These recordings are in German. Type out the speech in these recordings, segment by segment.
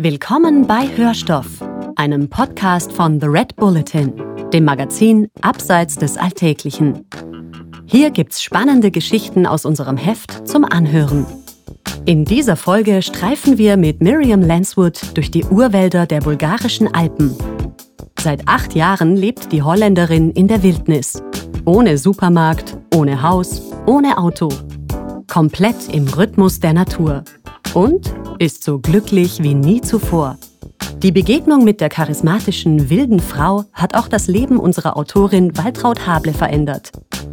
Willkommen bei Hörstoff, einem Podcast von The Red Bulletin, dem Magazin Abseits des Alltäglichen. Hier gibt's spannende Geschichten aus unserem Heft zum Anhören. In dieser Folge streifen wir mit Miriam Lanswood durch die Urwälder der bulgarischen Alpen. Seit acht Jahren lebt die Holländerin in der Wildnis. Ohne Supermarkt, ohne Haus, ohne Auto. Komplett im Rhythmus der Natur. Und ist so glücklich wie nie zuvor. Die Begegnung mit der charismatischen, wilden Frau hat auch das Leben unserer Autorin Waltraud Hable verändert.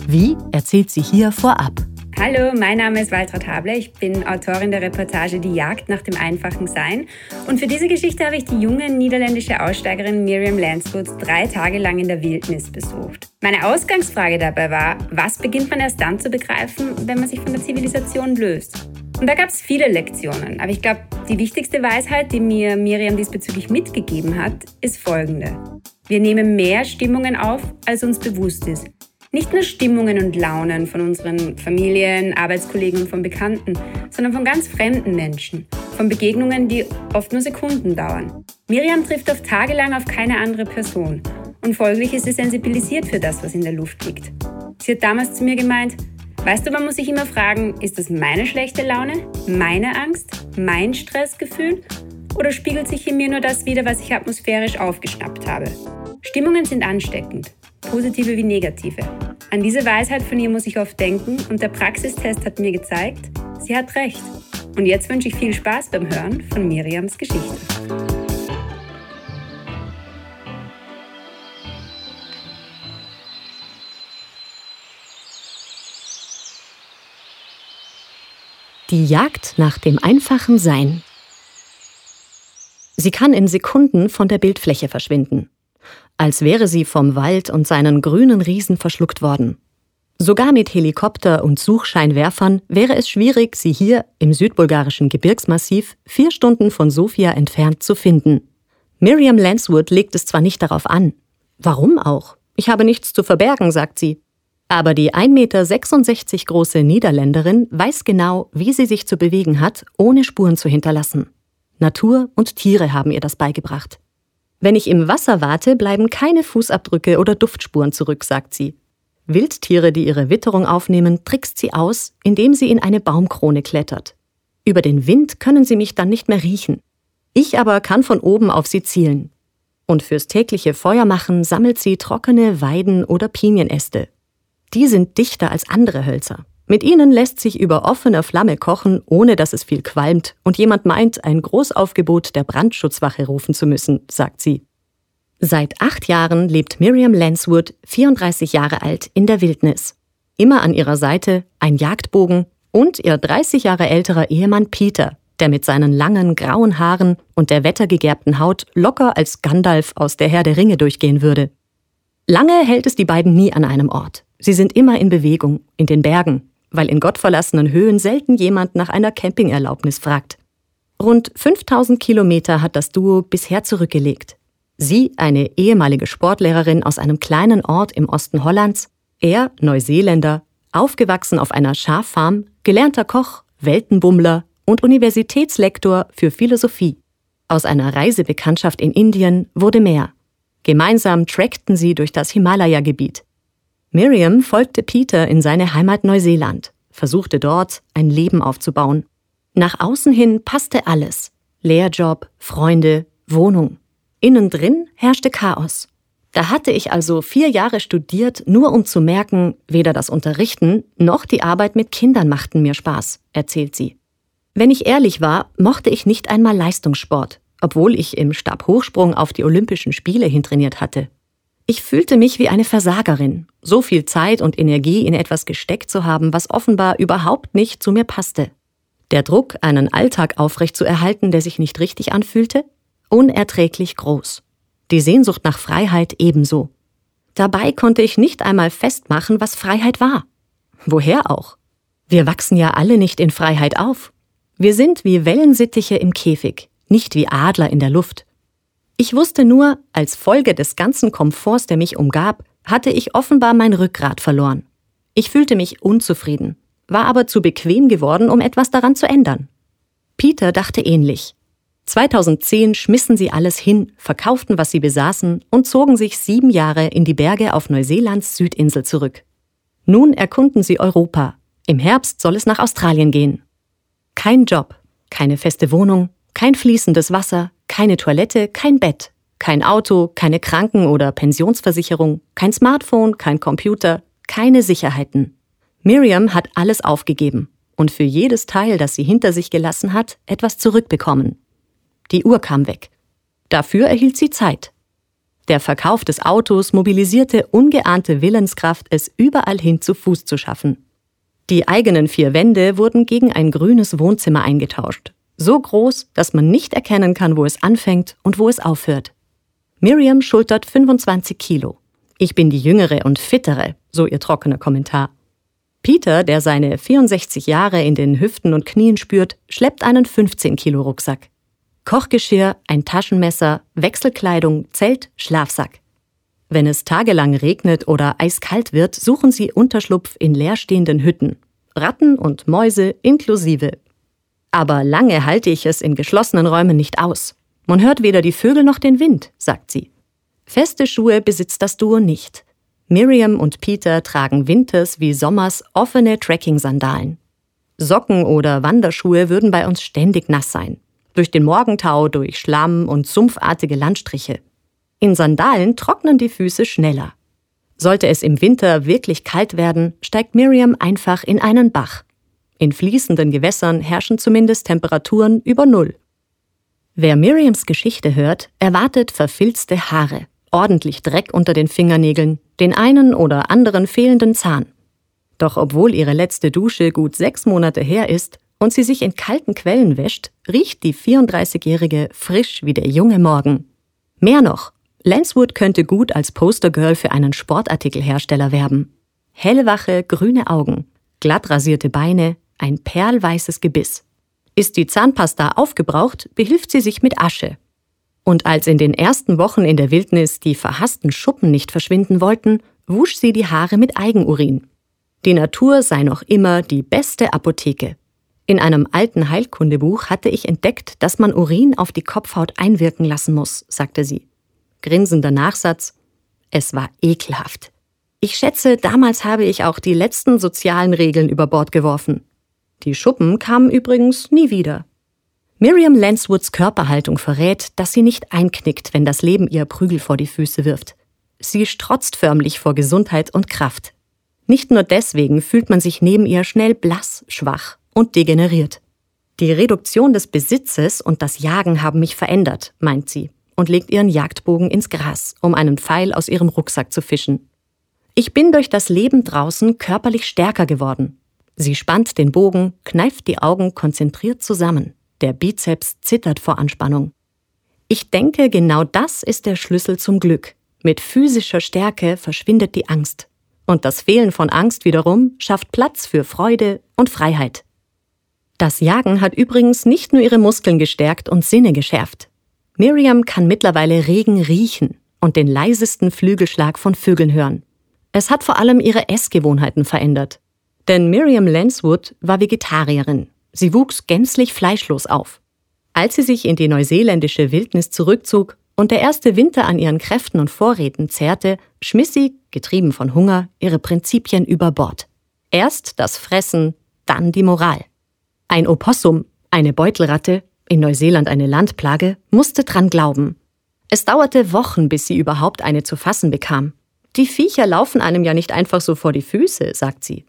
Wie, erzählt sie hier vorab. Hallo, mein Name ist Waltraud Hable. Ich bin Autorin der Reportage Die Jagd nach dem einfachen Sein. Und für diese Geschichte habe ich die junge niederländische Aussteigerin Miriam Lanswood drei Tage lang in der Wildnis besucht. Meine Ausgangsfrage dabei war, was beginnt man erst dann zu begreifen, wenn man sich von der Zivilisation löst? Und da gab es viele Lektionen, aber ich glaube, die wichtigste Weisheit, die mir Miriam diesbezüglich mitgegeben hat, ist folgende. Wir nehmen mehr Stimmungen auf, als uns bewusst ist. Nicht nur Stimmungen und Launen von unseren Familien, Arbeitskollegen und von Bekannten, sondern von ganz fremden Menschen, von Begegnungen, die oft nur Sekunden dauern. Miriam trifft oft tagelang auf keine andere Person und folglich ist sie sensibilisiert für das, was in der Luft liegt. Sie hat damals zu mir gemeint, Weißt du, man muss sich immer fragen, ist das meine schlechte Laune, meine Angst, mein Stressgefühl oder spiegelt sich in mir nur das wider, was ich atmosphärisch aufgeschnappt habe? Stimmungen sind ansteckend, positive wie negative. An diese Weisheit von ihr muss ich oft denken und der Praxistest hat mir gezeigt, sie hat recht. Und jetzt wünsche ich viel Spaß beim Hören von Miriams Geschichte. Die Jagd nach dem einfachen Sein. Sie kann in Sekunden von der Bildfläche verschwinden, als wäre sie vom Wald und seinen grünen Riesen verschluckt worden. Sogar mit Helikopter und Suchscheinwerfern wäre es schwierig, sie hier im südbulgarischen Gebirgsmassiv vier Stunden von Sofia entfernt zu finden. Miriam Lanswood legt es zwar nicht darauf an. Warum auch? Ich habe nichts zu verbergen, sagt sie. Aber die 1,66 Meter große Niederländerin weiß genau, wie sie sich zu bewegen hat, ohne Spuren zu hinterlassen. Natur und Tiere haben ihr das beigebracht. Wenn ich im Wasser warte, bleiben keine Fußabdrücke oder Duftspuren zurück, sagt sie. Wildtiere, die ihre Witterung aufnehmen, trickst sie aus, indem sie in eine Baumkrone klettert. Über den Wind können sie mich dann nicht mehr riechen. Ich aber kann von oben auf sie zielen. Und fürs tägliche Feuermachen sammelt sie trockene Weiden oder Pinienäste, die sind dichter als andere Hölzer. Mit ihnen lässt sich über offener Flamme kochen, ohne dass es viel qualmt und jemand meint, ein Großaufgebot der Brandschutzwache rufen zu müssen, sagt sie. Seit acht Jahren lebt Miriam Lanswood, 34 Jahre alt, in der Wildnis. Immer an ihrer Seite ein Jagdbogen und ihr 30 Jahre älterer Ehemann Peter, der mit seinen langen grauen Haaren und der wettergegerbten Haut locker als Gandalf aus der Herr der Ringe durchgehen würde. Lange hält es die beiden nie an einem Ort. Sie sind immer in Bewegung, in den Bergen, weil in gottverlassenen Höhen selten jemand nach einer Campingerlaubnis fragt. Rund 5000 Kilometer hat das Duo bisher zurückgelegt. Sie, eine ehemalige Sportlehrerin aus einem kleinen Ort im Osten Hollands, er, Neuseeländer, aufgewachsen auf einer Schaffarm, gelernter Koch, Weltenbummler und Universitätslektor für Philosophie. Aus einer Reisebekanntschaft in Indien wurde mehr. Gemeinsam trackten sie durch das Himalaya-Gebiet. Miriam folgte Peter in seine Heimat Neuseeland, versuchte dort ein Leben aufzubauen. Nach außen hin passte alles. Lehrjob, Freunde, Wohnung. Innen drin herrschte Chaos. Da hatte ich also vier Jahre studiert, nur um zu merken, weder das Unterrichten noch die Arbeit mit Kindern machten mir Spaß, erzählt sie. Wenn ich ehrlich war, mochte ich nicht einmal Leistungssport, obwohl ich im Stabhochsprung auf die Olympischen Spiele hintrainiert hatte. Ich fühlte mich wie eine Versagerin, so viel Zeit und Energie in etwas gesteckt zu haben, was offenbar überhaupt nicht zu mir passte. Der Druck, einen Alltag aufrechtzuerhalten, der sich nicht richtig anfühlte, unerträglich groß. Die Sehnsucht nach Freiheit ebenso. Dabei konnte ich nicht einmal festmachen, was Freiheit war. Woher auch? Wir wachsen ja alle nicht in Freiheit auf. Wir sind wie Wellensittiche im Käfig, nicht wie Adler in der Luft. Ich wusste nur, als Folge des ganzen Komforts, der mich umgab, hatte ich offenbar mein Rückgrat verloren. Ich fühlte mich unzufrieden, war aber zu bequem geworden, um etwas daran zu ändern. Peter dachte ähnlich. 2010 schmissen sie alles hin, verkauften, was sie besaßen und zogen sich sieben Jahre in die Berge auf Neuseelands Südinsel zurück. Nun erkunden sie Europa. Im Herbst soll es nach Australien gehen. Kein Job, keine feste Wohnung, kein fließendes Wasser, keine Toilette, kein Bett, kein Auto, keine Kranken- oder Pensionsversicherung, kein Smartphone, kein Computer, keine Sicherheiten. Miriam hat alles aufgegeben und für jedes Teil, das sie hinter sich gelassen hat, etwas zurückbekommen. Die Uhr kam weg. Dafür erhielt sie Zeit. Der Verkauf des Autos mobilisierte ungeahnte Willenskraft, es überall hin zu Fuß zu schaffen. Die eigenen vier Wände wurden gegen ein grünes Wohnzimmer eingetauscht. So groß, dass man nicht erkennen kann, wo es anfängt und wo es aufhört. Miriam schultert 25 Kilo. Ich bin die jüngere und fittere, so ihr trockener Kommentar. Peter, der seine 64 Jahre in den Hüften und Knien spürt, schleppt einen 15 Kilo Rucksack. Kochgeschirr, ein Taschenmesser, Wechselkleidung, Zelt, Schlafsack. Wenn es tagelang regnet oder eiskalt wird, suchen sie Unterschlupf in leerstehenden Hütten. Ratten und Mäuse inklusive. Aber lange halte ich es in geschlossenen Räumen nicht aus. Man hört weder die Vögel noch den Wind, sagt sie. Feste Schuhe besitzt das Duo nicht. Miriam und Peter tragen winters wie sommers offene Trekking-Sandalen. Socken oder Wanderschuhe würden bei uns ständig nass sein durch den Morgentau, durch Schlamm und sumpfartige Landstriche. In Sandalen trocknen die Füße schneller. Sollte es im Winter wirklich kalt werden, steigt Miriam einfach in einen Bach. In fließenden Gewässern herrschen zumindest Temperaturen über Null. Wer Miriams Geschichte hört, erwartet verfilzte Haare, ordentlich Dreck unter den Fingernägeln, den einen oder anderen fehlenden Zahn. Doch obwohl ihre letzte Dusche gut sechs Monate her ist, und sie sich in kalten Quellen wäscht, riecht die 34-Jährige frisch wie der junge Morgen. Mehr noch, Lanswood könnte gut als Postergirl für einen Sportartikelhersteller werben. Hellwache, grüne Augen, glatt rasierte Beine, ein perlweißes Gebiss. Ist die Zahnpasta aufgebraucht, behilft sie sich mit Asche. Und als in den ersten Wochen in der Wildnis die verhassten Schuppen nicht verschwinden wollten, wusch sie die Haare mit Eigenurin. Die Natur sei noch immer die beste Apotheke. In einem alten Heilkundebuch hatte ich entdeckt, dass man Urin auf die Kopfhaut einwirken lassen muss, sagte sie. Grinsender Nachsatz. Es war ekelhaft. Ich schätze, damals habe ich auch die letzten sozialen Regeln über Bord geworfen. Die Schuppen kamen übrigens nie wieder. Miriam Lanswoods Körperhaltung verrät, dass sie nicht einknickt, wenn das Leben ihr Prügel vor die Füße wirft. Sie strotzt förmlich vor Gesundheit und Kraft. Nicht nur deswegen fühlt man sich neben ihr schnell blass, schwach und degeneriert. Die Reduktion des Besitzes und das Jagen haben mich verändert, meint sie und legt ihren Jagdbogen ins Gras, um einen Pfeil aus ihrem Rucksack zu fischen. Ich bin durch das Leben draußen körperlich stärker geworden. Sie spannt den Bogen, kneift die Augen konzentriert zusammen. Der Bizeps zittert vor Anspannung. Ich denke, genau das ist der Schlüssel zum Glück. Mit physischer Stärke verschwindet die Angst. Und das Fehlen von Angst wiederum schafft Platz für Freude und Freiheit. Das Jagen hat übrigens nicht nur ihre Muskeln gestärkt und Sinne geschärft. Miriam kann mittlerweile Regen riechen und den leisesten Flügelschlag von Vögeln hören. Es hat vor allem ihre Essgewohnheiten verändert. Denn Miriam Lanswood war Vegetarierin. Sie wuchs gänzlich fleischlos auf. Als sie sich in die neuseeländische Wildnis zurückzog und der erste Winter an ihren Kräften und Vorräten zehrte, schmiss sie, getrieben von Hunger, ihre Prinzipien über Bord. Erst das Fressen, dann die Moral. Ein Opossum, eine Beutelratte, in Neuseeland eine Landplage, musste dran glauben. Es dauerte Wochen, bis sie überhaupt eine zu fassen bekam. Die Viecher laufen einem ja nicht einfach so vor die Füße, sagt sie.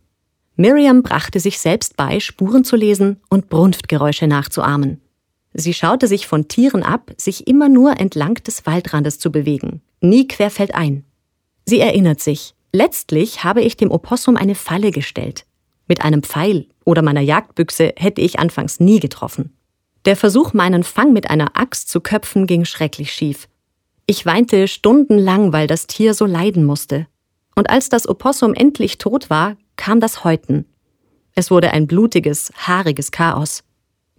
Miriam brachte sich selbst bei, Spuren zu lesen und Brunftgeräusche nachzuahmen. Sie schaute sich von Tieren ab, sich immer nur entlang des Waldrandes zu bewegen, nie querfeldein. Sie erinnert sich, letztlich habe ich dem Opossum eine Falle gestellt. Mit einem Pfeil oder meiner Jagdbüchse hätte ich anfangs nie getroffen. Der Versuch, meinen Fang mit einer Axt zu köpfen, ging schrecklich schief. Ich weinte stundenlang, weil das Tier so leiden musste. Und als das Opossum endlich tot war, kam das Häuten. Es wurde ein blutiges, haariges Chaos.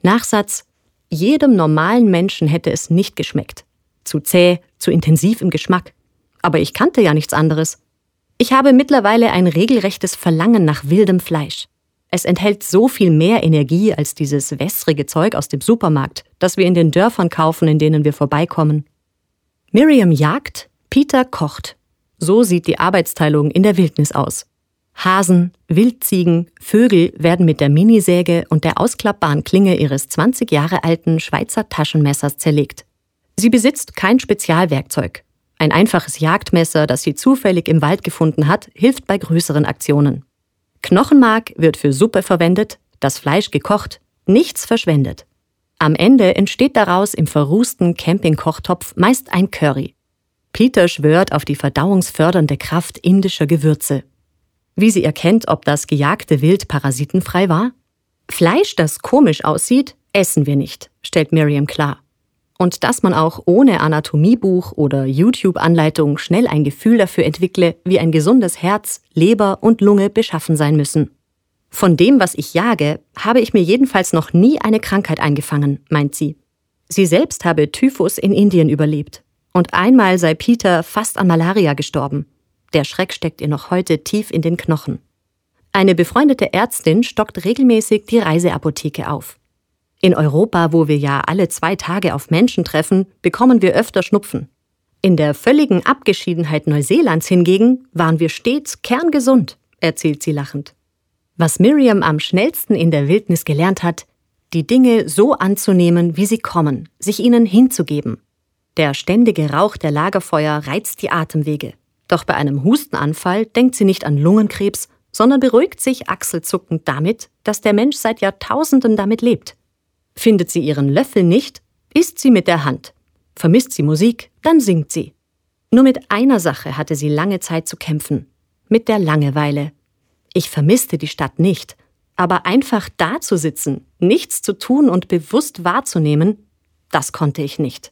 Nachsatz Jedem normalen Menschen hätte es nicht geschmeckt. Zu zäh, zu intensiv im Geschmack. Aber ich kannte ja nichts anderes. Ich habe mittlerweile ein regelrechtes Verlangen nach wildem Fleisch. Es enthält so viel mehr Energie als dieses wässrige Zeug aus dem Supermarkt, das wir in den Dörfern kaufen, in denen wir vorbeikommen. Miriam jagt, Peter kocht. So sieht die Arbeitsteilung in der Wildnis aus. Hasen, Wildziegen, Vögel werden mit der Minisäge und der ausklappbaren Klinge ihres 20 Jahre alten Schweizer Taschenmessers zerlegt. Sie besitzt kein Spezialwerkzeug. Ein einfaches Jagdmesser, das sie zufällig im Wald gefunden hat, hilft bei größeren Aktionen. Knochenmark wird für Suppe verwendet, das Fleisch gekocht, nichts verschwendet. Am Ende entsteht daraus im verrußten Campingkochtopf meist ein Curry. Peter schwört auf die verdauungsfördernde Kraft indischer Gewürze. Wie sie erkennt, ob das gejagte Wild parasitenfrei war? Fleisch, das komisch aussieht, essen wir nicht, stellt Miriam klar. Und dass man auch ohne Anatomiebuch oder YouTube-Anleitung schnell ein Gefühl dafür entwickle, wie ein gesundes Herz, Leber und Lunge beschaffen sein müssen. Von dem, was ich jage, habe ich mir jedenfalls noch nie eine Krankheit eingefangen, meint sie. Sie selbst habe Typhus in Indien überlebt. Und einmal sei Peter fast an Malaria gestorben. Der Schreck steckt ihr noch heute tief in den Knochen. Eine befreundete Ärztin stockt regelmäßig die Reiseapotheke auf. In Europa, wo wir ja alle zwei Tage auf Menschen treffen, bekommen wir öfter Schnupfen. In der völligen Abgeschiedenheit Neuseelands hingegen waren wir stets kerngesund, erzählt sie lachend. Was Miriam am schnellsten in der Wildnis gelernt hat, die Dinge so anzunehmen, wie sie kommen, sich ihnen hinzugeben. Der ständige Rauch der Lagerfeuer reizt die Atemwege. Doch bei einem Hustenanfall denkt sie nicht an Lungenkrebs, sondern beruhigt sich achselzuckend damit, dass der Mensch seit Jahrtausenden damit lebt. Findet sie ihren Löffel nicht, isst sie mit der Hand. Vermisst sie Musik, dann singt sie. Nur mit einer Sache hatte sie lange Zeit zu kämpfen, mit der Langeweile. Ich vermisste die Stadt nicht, aber einfach da zu sitzen, nichts zu tun und bewusst wahrzunehmen, das konnte ich nicht.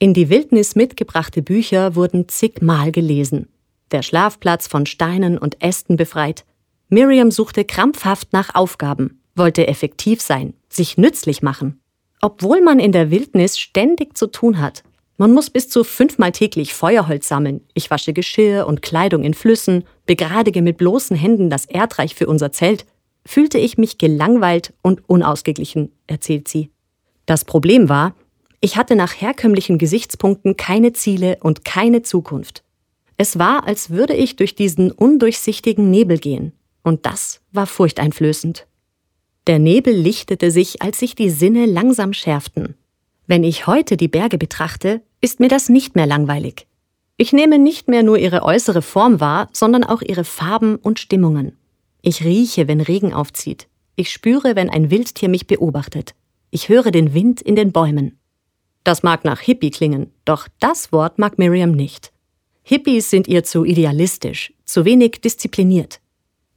In die Wildnis mitgebrachte Bücher wurden zigmal gelesen. Der Schlafplatz von Steinen und Ästen befreit. Miriam suchte krampfhaft nach Aufgaben, wollte effektiv sein, sich nützlich machen. Obwohl man in der Wildnis ständig zu tun hat, man muss bis zu fünfmal täglich Feuerholz sammeln. Ich wasche Geschirr und Kleidung in Flüssen, begradige mit bloßen Händen das Erdreich für unser Zelt. Fühlte ich mich gelangweilt und unausgeglichen, erzählt sie. Das Problem war, ich hatte nach herkömmlichen Gesichtspunkten keine Ziele und keine Zukunft. Es war, als würde ich durch diesen undurchsichtigen Nebel gehen. Und das war furchteinflößend. Der Nebel lichtete sich, als sich die Sinne langsam schärften. Wenn ich heute die Berge betrachte, ist mir das nicht mehr langweilig. Ich nehme nicht mehr nur ihre äußere Form wahr, sondern auch ihre Farben und Stimmungen. Ich rieche, wenn Regen aufzieht. Ich spüre, wenn ein Wildtier mich beobachtet. Ich höre den Wind in den Bäumen. Das mag nach Hippie klingen, doch das Wort mag Miriam nicht. Hippies sind ihr zu idealistisch, zu wenig diszipliniert.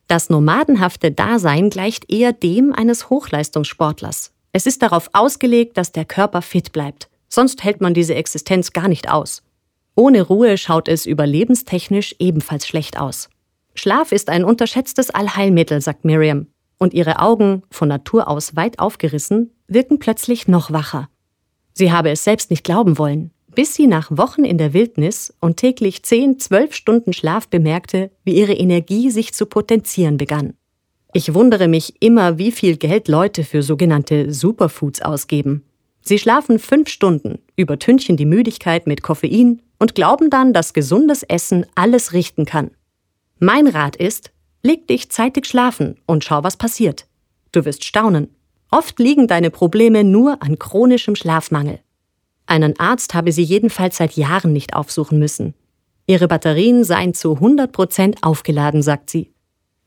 Das nomadenhafte Dasein gleicht eher dem eines Hochleistungssportlers. Es ist darauf ausgelegt, dass der Körper fit bleibt sonst hält man diese Existenz gar nicht aus. Ohne Ruhe schaut es überlebenstechnisch ebenfalls schlecht aus. Schlaf ist ein unterschätztes Allheilmittel, sagt Miriam, und ihre Augen, von Natur aus weit aufgerissen, wirken plötzlich noch wacher. Sie habe es selbst nicht glauben wollen, bis sie nach Wochen in der Wildnis und täglich 10, 12 Stunden Schlaf bemerkte, wie ihre Energie sich zu potenzieren begann. Ich wundere mich immer, wie viel Geld Leute für sogenannte Superfoods ausgeben. Sie schlafen fünf Stunden, übertünchen die Müdigkeit mit Koffein und glauben dann, dass gesundes Essen alles richten kann. Mein Rat ist, leg dich zeitig schlafen und schau, was passiert. Du wirst staunen. Oft liegen deine Probleme nur an chronischem Schlafmangel. Einen Arzt habe sie jedenfalls seit Jahren nicht aufsuchen müssen. Ihre Batterien seien zu 100 Prozent aufgeladen, sagt sie.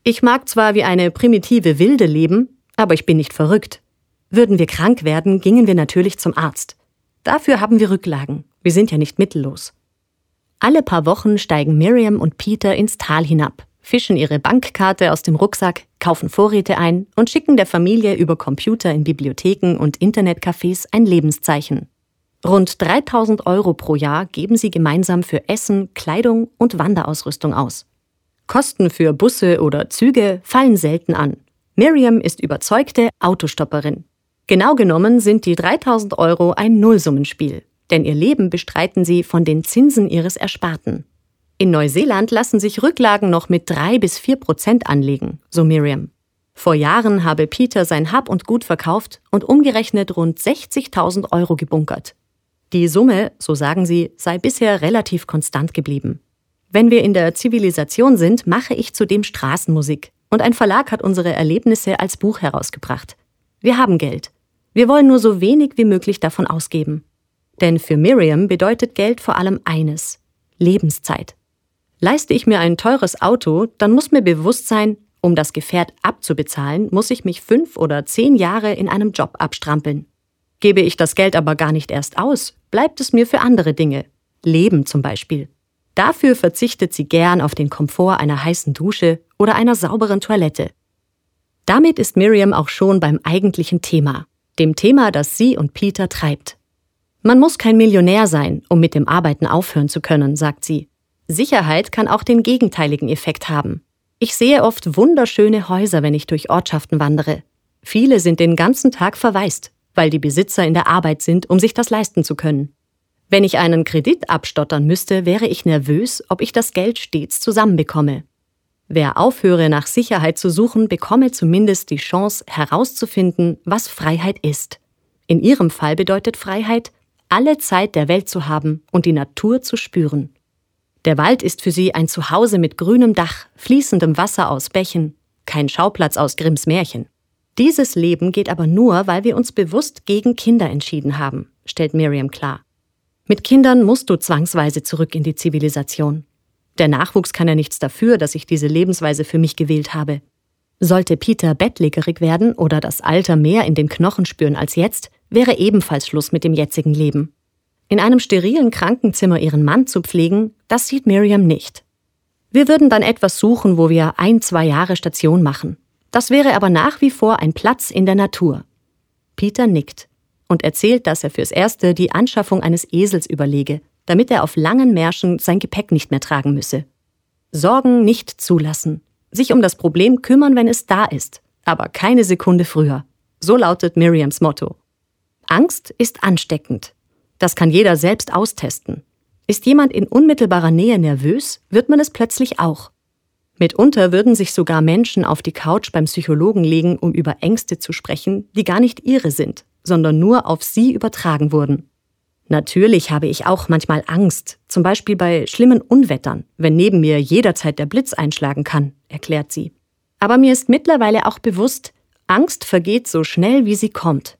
Ich mag zwar wie eine primitive Wilde leben, aber ich bin nicht verrückt. Würden wir krank werden, gingen wir natürlich zum Arzt. Dafür haben wir Rücklagen. Wir sind ja nicht mittellos. Alle paar Wochen steigen Miriam und Peter ins Tal hinab, fischen ihre Bankkarte aus dem Rucksack, kaufen Vorräte ein und schicken der Familie über Computer in Bibliotheken und Internetcafés ein Lebenszeichen. Rund 3000 Euro pro Jahr geben sie gemeinsam für Essen, Kleidung und Wanderausrüstung aus. Kosten für Busse oder Züge fallen selten an. Miriam ist überzeugte Autostopperin. Genau genommen sind die 3000 Euro ein Nullsummenspiel, denn ihr Leben bestreiten sie von den Zinsen ihres Ersparten. In Neuseeland lassen sich Rücklagen noch mit drei bis vier Prozent anlegen, so Miriam. Vor Jahren habe Peter sein Hab und Gut verkauft und umgerechnet rund 60.000 Euro gebunkert. Die Summe, so sagen sie, sei bisher relativ konstant geblieben. Wenn wir in der Zivilisation sind, mache ich zudem Straßenmusik. Und ein Verlag hat unsere Erlebnisse als Buch herausgebracht. Wir haben Geld. Wir wollen nur so wenig wie möglich davon ausgeben. Denn für Miriam bedeutet Geld vor allem eines Lebenszeit. Leiste ich mir ein teures Auto, dann muss mir bewusst sein, um das Gefährt abzubezahlen, muss ich mich fünf oder zehn Jahre in einem Job abstrampeln. Gebe ich das Geld aber gar nicht erst aus, bleibt es mir für andere Dinge. Leben zum Beispiel. Dafür verzichtet sie gern auf den Komfort einer heißen Dusche oder einer sauberen Toilette. Damit ist Miriam auch schon beim eigentlichen Thema, dem Thema, das sie und Peter treibt. Man muss kein Millionär sein, um mit dem Arbeiten aufhören zu können, sagt sie. Sicherheit kann auch den gegenteiligen Effekt haben. Ich sehe oft wunderschöne Häuser, wenn ich durch Ortschaften wandere. Viele sind den ganzen Tag verwaist, weil die Besitzer in der Arbeit sind, um sich das leisten zu können. Wenn ich einen Kredit abstottern müsste, wäre ich nervös, ob ich das Geld stets zusammenbekomme. Wer aufhöre, nach Sicherheit zu suchen, bekomme zumindest die Chance herauszufinden, was Freiheit ist. In ihrem Fall bedeutet Freiheit, alle Zeit der Welt zu haben und die Natur zu spüren. Der Wald ist für sie ein Zuhause mit grünem Dach, fließendem Wasser aus Bächen, kein Schauplatz aus Grimms Märchen. Dieses Leben geht aber nur, weil wir uns bewusst gegen Kinder entschieden haben, stellt Miriam klar. Mit Kindern musst du zwangsweise zurück in die Zivilisation. Der Nachwuchs kann ja nichts dafür, dass ich diese Lebensweise für mich gewählt habe. Sollte Peter bettlägerig werden oder das Alter mehr in den Knochen spüren als jetzt, wäre ebenfalls Schluss mit dem jetzigen Leben. In einem sterilen Krankenzimmer ihren Mann zu pflegen, das sieht Miriam nicht. Wir würden dann etwas suchen, wo wir ein, zwei Jahre Station machen. Das wäre aber nach wie vor ein Platz in der Natur. Peter nickt und erzählt, dass er fürs Erste die Anschaffung eines Esels überlege, damit er auf langen Märschen sein Gepäck nicht mehr tragen müsse. Sorgen nicht zulassen, sich um das Problem kümmern, wenn es da ist, aber keine Sekunde früher. So lautet Miriams Motto. Angst ist ansteckend. Das kann jeder selbst austesten. Ist jemand in unmittelbarer Nähe nervös, wird man es plötzlich auch. Mitunter würden sich sogar Menschen auf die Couch beim Psychologen legen, um über Ängste zu sprechen, die gar nicht ihre sind, sondern nur auf sie übertragen wurden. Natürlich habe ich auch manchmal Angst, zum Beispiel bei schlimmen Unwettern, wenn neben mir jederzeit der Blitz einschlagen kann, erklärt sie. Aber mir ist mittlerweile auch bewusst, Angst vergeht so schnell, wie sie kommt.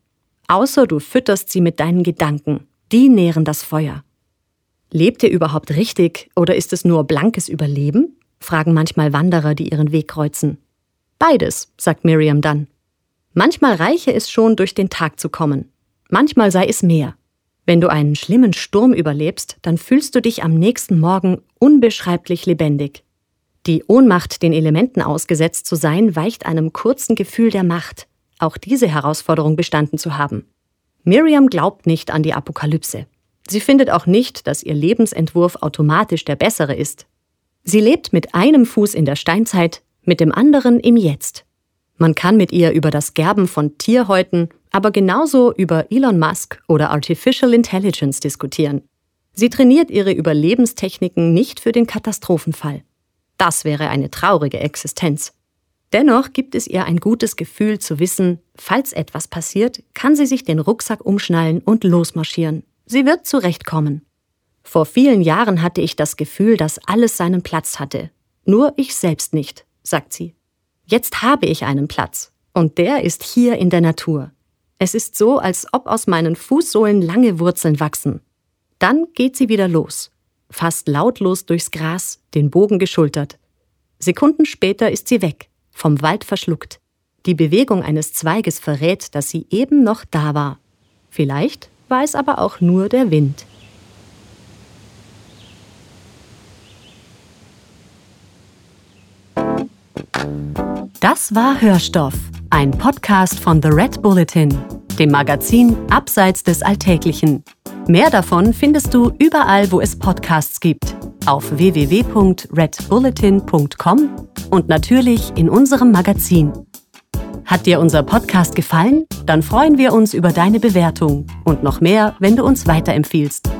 Außer du fütterst sie mit deinen Gedanken. Die nähren das Feuer. Lebt ihr überhaupt richtig oder ist es nur blankes Überleben? fragen manchmal Wanderer, die ihren Weg kreuzen. Beides, sagt Miriam dann. Manchmal reiche es schon, durch den Tag zu kommen. Manchmal sei es mehr. Wenn du einen schlimmen Sturm überlebst, dann fühlst du dich am nächsten Morgen unbeschreiblich lebendig. Die Ohnmacht, den Elementen ausgesetzt zu sein, weicht einem kurzen Gefühl der Macht, auch diese Herausforderung bestanden zu haben. Miriam glaubt nicht an die Apokalypse. Sie findet auch nicht, dass ihr Lebensentwurf automatisch der bessere ist. Sie lebt mit einem Fuß in der Steinzeit, mit dem anderen im Jetzt. Man kann mit ihr über das Gerben von Tierhäuten, aber genauso über Elon Musk oder Artificial Intelligence diskutieren. Sie trainiert ihre Überlebenstechniken nicht für den Katastrophenfall. Das wäre eine traurige Existenz. Dennoch gibt es ihr ein gutes Gefühl zu wissen, falls etwas passiert, kann sie sich den Rucksack umschnallen und losmarschieren. Sie wird zurechtkommen. Vor vielen Jahren hatte ich das Gefühl, dass alles seinen Platz hatte. Nur ich selbst nicht, sagt sie. Jetzt habe ich einen Platz. Und der ist hier in der Natur. Es ist so, als ob aus meinen Fußsohlen lange Wurzeln wachsen. Dann geht sie wieder los, fast lautlos durchs Gras, den Bogen geschultert. Sekunden später ist sie weg vom Wald verschluckt. Die Bewegung eines Zweiges verrät, dass sie eben noch da war. Vielleicht war es aber auch nur der Wind. Das war Hörstoff, ein Podcast von The Red Bulletin, dem Magazin Abseits des Alltäglichen. Mehr davon findest du überall, wo es Podcasts gibt, auf www.redbulletin.com und natürlich in unserem Magazin. Hat dir unser Podcast gefallen? Dann freuen wir uns über deine Bewertung und noch mehr, wenn du uns weiterempfiehlst.